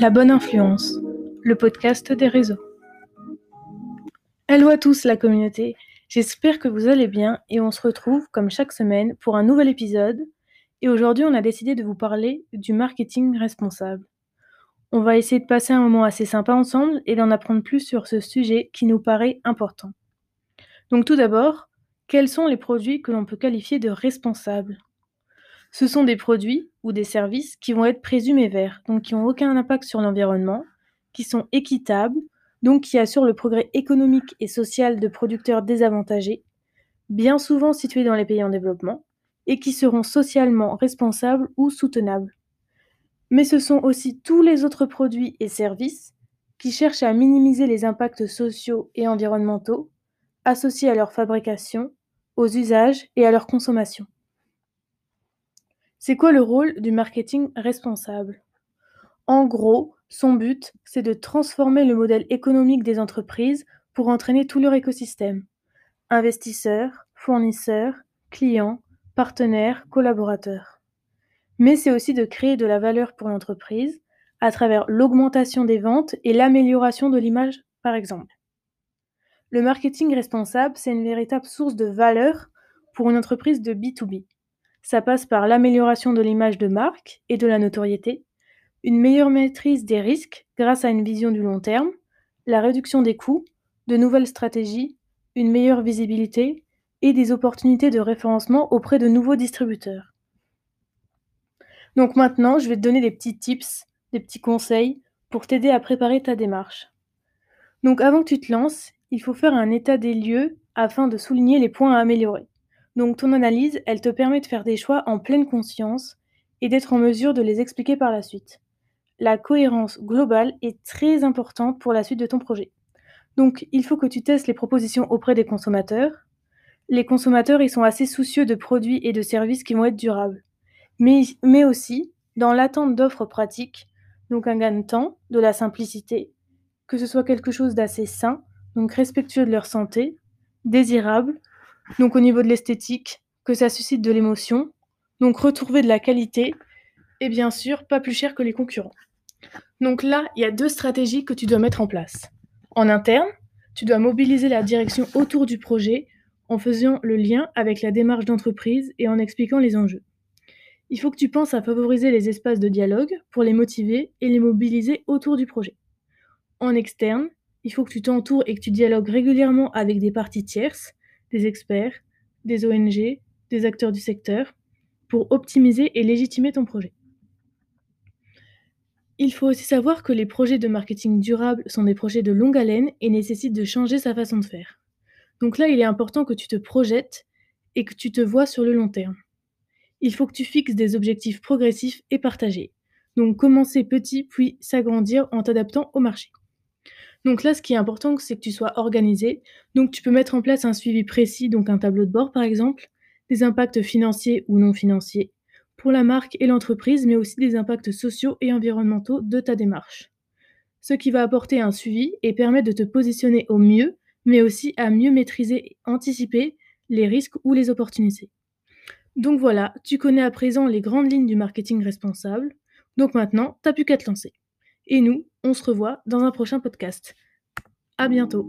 La bonne influence, le podcast des réseaux. Hello à tous la communauté, j'espère que vous allez bien et on se retrouve comme chaque semaine pour un nouvel épisode. Et aujourd'hui on a décidé de vous parler du marketing responsable. On va essayer de passer un moment assez sympa ensemble et d'en apprendre plus sur ce sujet qui nous paraît important. Donc tout d'abord, quels sont les produits que l'on peut qualifier de responsables? Ce sont des produits ou des services qui vont être présumés verts, donc qui n'ont aucun impact sur l'environnement, qui sont équitables, donc qui assurent le progrès économique et social de producteurs désavantagés, bien souvent situés dans les pays en développement, et qui seront socialement responsables ou soutenables. Mais ce sont aussi tous les autres produits et services qui cherchent à minimiser les impacts sociaux et environnementaux associés à leur fabrication, aux usages et à leur consommation. C'est quoi le rôle du marketing responsable? En gros, son but, c'est de transformer le modèle économique des entreprises pour entraîner tout leur écosystème. Investisseurs, fournisseurs, clients, partenaires, collaborateurs. Mais c'est aussi de créer de la valeur pour l'entreprise à travers l'augmentation des ventes et l'amélioration de l'image, par exemple. Le marketing responsable, c'est une véritable source de valeur pour une entreprise de B2B. Ça passe par l'amélioration de l'image de marque et de la notoriété, une meilleure maîtrise des risques grâce à une vision du long terme, la réduction des coûts, de nouvelles stratégies, une meilleure visibilité et des opportunités de référencement auprès de nouveaux distributeurs. Donc maintenant, je vais te donner des petits tips, des petits conseils pour t'aider à préparer ta démarche. Donc avant que tu te lances, il faut faire un état des lieux afin de souligner les points à améliorer. Donc ton analyse, elle te permet de faire des choix en pleine conscience et d'être en mesure de les expliquer par la suite. La cohérence globale est très importante pour la suite de ton projet. Donc il faut que tu testes les propositions auprès des consommateurs. Les consommateurs, ils sont assez soucieux de produits et de services qui vont être durables. Mais, mais aussi dans l'attente d'offres pratiques, donc un gain de temps, de la simplicité, que ce soit quelque chose d'assez sain, donc respectueux de leur santé, désirable, donc au niveau de l'esthétique, que ça suscite de l'émotion, donc retrouver de la qualité, et bien sûr pas plus cher que les concurrents. Donc là, il y a deux stratégies que tu dois mettre en place. En interne, tu dois mobiliser la direction autour du projet en faisant le lien avec la démarche d'entreprise et en expliquant les enjeux. Il faut que tu penses à favoriser les espaces de dialogue pour les motiver et les mobiliser autour du projet. En externe, il faut que tu t'entoures et que tu dialogues régulièrement avec des parties tierces des experts, des ONG, des acteurs du secteur, pour optimiser et légitimer ton projet. Il faut aussi savoir que les projets de marketing durable sont des projets de longue haleine et nécessitent de changer sa façon de faire. Donc là, il est important que tu te projettes et que tu te vois sur le long terme. Il faut que tu fixes des objectifs progressifs et partagés. Donc commencer petit puis s'agrandir en t'adaptant au marché. Donc là, ce qui est important, c'est que tu sois organisé. Donc tu peux mettre en place un suivi précis, donc un tableau de bord par exemple, des impacts financiers ou non financiers pour la marque et l'entreprise, mais aussi des impacts sociaux et environnementaux de ta démarche. Ce qui va apporter un suivi et permettre de te positionner au mieux, mais aussi à mieux maîtriser et anticiper les risques ou les opportunités. Donc voilà, tu connais à présent les grandes lignes du marketing responsable. Donc maintenant, t'as plus qu'à te lancer. Et nous, on se revoit dans un prochain podcast. À bientôt.